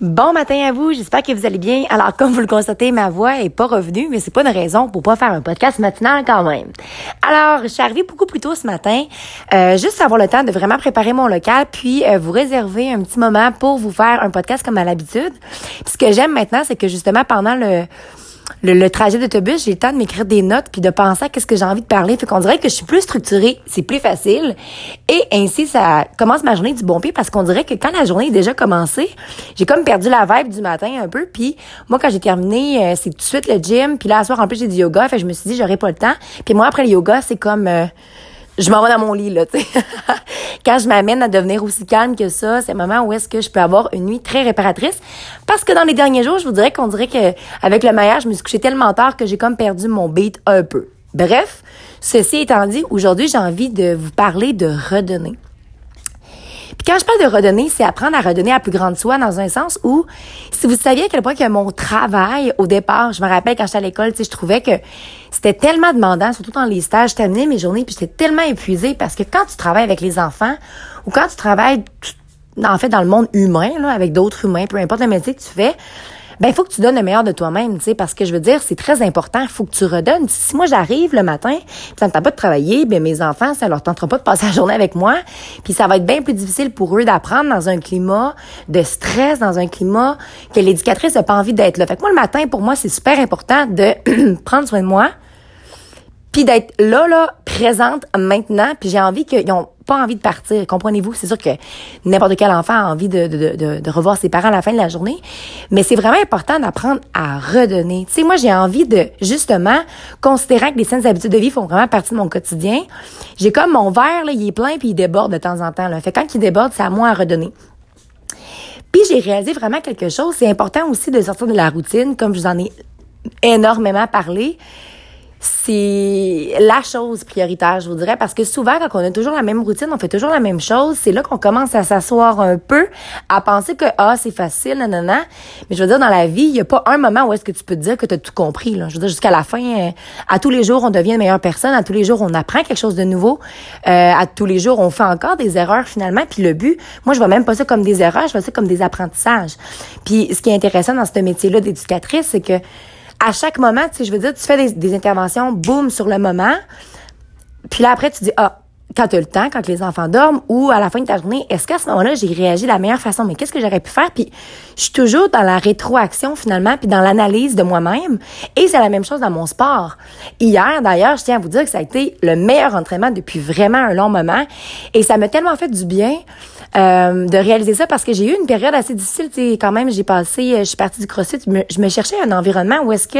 Bon matin à vous, j'espère que vous allez bien. Alors, comme vous le constatez, ma voix est pas revenue, mais c'est pas une raison pour pas faire un podcast matinal quand même. Alors, je suis arrivée beaucoup plus tôt ce matin, euh, juste avoir le temps de vraiment préparer mon local, puis euh, vous réserver un petit moment pour vous faire un podcast comme à l'habitude. Ce que j'aime maintenant, c'est que justement pendant le le, trajet d'autobus, j'ai le temps de m'écrire des notes puis de penser à qu'est-ce que j'ai envie de parler. Fait qu'on dirait que je suis plus structurée, c'est plus facile. Et ainsi, ça commence ma journée du bon pied parce qu'on dirait que quand la journée est déjà commencée, j'ai comme perdu la vibe du matin un peu. Puis moi, quand j'ai terminé, euh, c'est tout de suite le gym. Puis là, à soir, en plus, j'ai du yoga. Fait je me suis dit, j'aurais pas le temps. Puis moi, après le yoga, c'est comme... Euh, je m'en dans mon lit, là, tu. Quand je m'amène à devenir aussi calme que ça, c'est un moment où est-ce que je peux avoir une nuit très réparatrice. Parce que dans les derniers jours, je vous dirais qu'on dirait que avec le maillage, je me suis couchée tellement tard que j'ai comme perdu mon beat un peu. Bref, ceci étant dit, aujourd'hui, j'ai envie de vous parler de redonner. Quand je parle de redonner, c'est apprendre à redonner à plus grande soi dans un sens où, si vous saviez à quel point que mon travail, au départ, je me rappelle quand j'étais à l'école, tu je trouvais que c'était tellement demandant, surtout dans les stages, je mes journées, puis j'étais tellement épuisée parce que quand tu travailles avec les enfants ou quand tu travailles, en fait, dans le monde humain, là, avec d'autres humains, peu importe le métier que tu fais, ben il faut que tu donnes le meilleur de toi-même, tu sais, parce que je veux dire, c'est très important, il faut que tu redonnes. Si moi j'arrive le matin, ça ne tente pas de travailler, ben mes enfants, ça leur tentera pas de passer la journée avec moi, puis ça va être bien plus difficile pour eux d'apprendre dans un climat de stress, dans un climat que l'éducatrice n'a pas envie d'être là. Fait que moi le matin, pour moi, c'est super important de prendre soin de moi, puis d'être là, là, présente maintenant, puis j'ai envie qu'ils ont pas envie de partir, comprenez-vous? C'est sûr que n'importe quel enfant a envie de, revoir ses parents à la fin de la journée, mais c'est vraiment important d'apprendre à redonner. Tu sais, moi, j'ai envie de, justement, considérant que les saines habitudes de vie font vraiment partie de mon quotidien, j'ai comme mon verre, là, il est plein, puis il déborde de temps en temps. Là. Fait quand il déborde, c'est à moi à redonner. Puis j'ai réalisé vraiment quelque chose. C'est important aussi de sortir de la routine, comme je vous en ai énormément parlé c'est la chose prioritaire, je vous dirais, parce que souvent, quand on a toujours la même routine, on fait toujours la même chose, c'est là qu'on commence à s'asseoir un peu, à penser que, ah, c'est facile, nanana. Mais je veux dire, dans la vie, il n'y a pas un moment où est-ce que tu peux dire que tu as tout compris, là. Je veux dire, jusqu'à la fin, euh, à tous les jours, on devient une meilleure personne, à tous les jours, on apprend quelque chose de nouveau, euh, à tous les jours, on fait encore des erreurs, finalement, puis le but, moi, je vois même pas ça comme des erreurs, je vois ça comme des apprentissages. Puis, ce qui est intéressant dans ce métier-là d'éducatrice, c'est que à chaque moment, tu sais, je veux dire, tu fais des, interventions, boum, sur le moment. Puis là, après, tu dis, ah, quand tu as le temps, quand les enfants dorment ou à la fin de ta journée, est-ce qu'à ce, moment-là, j'ai réagi de la meilleure façon? Mais qu'est-ce que j'aurais pu faire? Puis je suis toujours dans la rétroaction finalement, puis dans l'analyse de moi-même. Et c'est la même chose dans mon sport. Hier, d'ailleurs, je tiens à vous dire que ça a été le meilleur entraînement depuis vraiment un long moment. Et ça m'a tellement fait du bien euh, de réaliser ça parce que j'ai eu une période assez difficile. Sais, quand même, j'ai passé, je suis partie du CrossFit, je me cherchais un environnement où est-ce que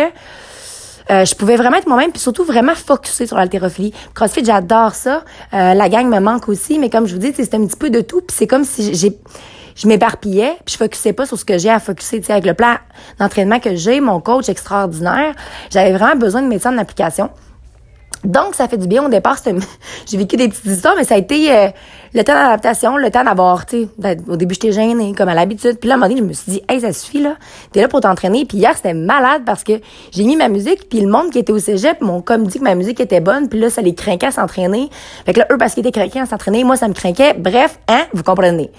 euh, je pouvais vraiment être moi-même, puis surtout vraiment focuser sur l'haltérophilie. CrossFit, j'adore ça. Euh, la gang me manque aussi, mais comme je vous dis, c'est un petit peu de tout. Puis c'est comme si j'ai je m'éparpillais, puis je focusais pas sur ce que j'ai à focuser. avec le plan d'entraînement que j'ai, mon coach extraordinaire, j'avais vraiment besoin de ça en application. Donc, ça fait du bien. Au départ, j'ai vécu des petites histoires, mais ça a été euh, le temps d'adaptation, le temps d'avoir, tu sais, au début, j'étais gênée, comme à l'habitude. Puis là, à un moment donné, je me suis dit, hey, ça suffit, là. T'es là pour t'entraîner. Puis hier, c'était malade parce que j'ai mis ma musique, puis le monde qui était au cégep m'ont comme dit que ma musique était bonne. Puis là, ça les craquait à s'entraîner. Fait que là, eux, parce qu'ils étaient craqués à s'entraîner, moi, ça me craquait. Bref, hein, vous comprenez.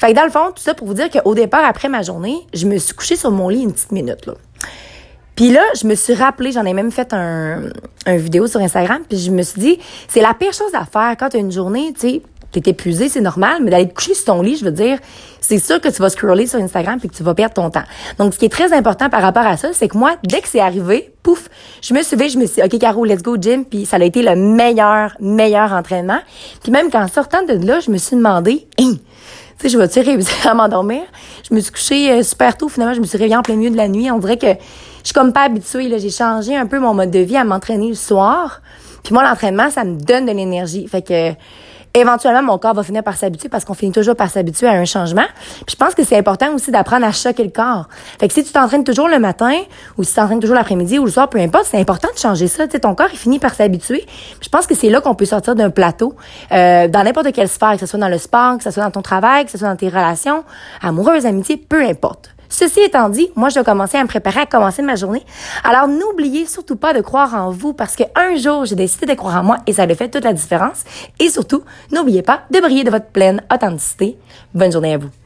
Fait que dans le fond, tout ça pour vous dire qu'au départ, après ma journée, je me suis couchée sur mon lit une petite minute, là. Puis là, je me suis rappelé, j'en ai même fait un, un vidéo sur Instagram, puis je me suis dit, c'est la pire chose à faire quand tu as une journée, tu sais, t'es épuisé, c'est normal, mais d'aller te coucher sur ton lit, je veux dire, c'est sûr que tu vas scroller sur Instagram puis que tu vas perdre ton temps. Donc, ce qui est très important par rapport à ça, c'est que moi, dès que c'est arrivé, pouf, je me suis levée, je me suis dit, OK, Caro, let's go gym, puis ça a été le meilleur, meilleur entraînement. Puis même qu'en sortant de là, je me suis demandé, hein, tu sais, je vais-tu réussir à m'endormir? Je me suis couchée euh, super tôt, finalement, je me suis réveillée en plein milieu de la nuit. On dirait que je suis comme pas habituée, là. J'ai changé un peu mon mode de vie à m'entraîner le soir. Puis moi, l'entraînement, ça me donne de l'énergie. Fait que, éventuellement, mon corps va finir par s'habituer parce qu'on finit toujours par s'habituer à un changement. Puis je pense que c'est important aussi d'apprendre à choquer le corps. Fait que si tu t'entraînes toujours le matin ou si tu t'entraînes toujours l'après-midi ou le soir, peu importe, c'est important de changer ça. Tu sais, ton corps, il finit par s'habituer. Je pense que c'est là qu'on peut sortir d'un plateau euh, dans n'importe quelle sphère, que ce soit dans le sport, que ce soit dans ton travail, que ce soit dans tes relations amoureuses, amitiés, peu importe. Ceci étant dit, moi, je dois commencer à me préparer à commencer ma journée. Alors, n'oubliez surtout pas de croire en vous parce qu'un jour, j'ai décidé de croire en moi et ça a fait toute la différence. Et surtout, n'oubliez pas de briller de votre pleine authenticité. Bonne journée à vous.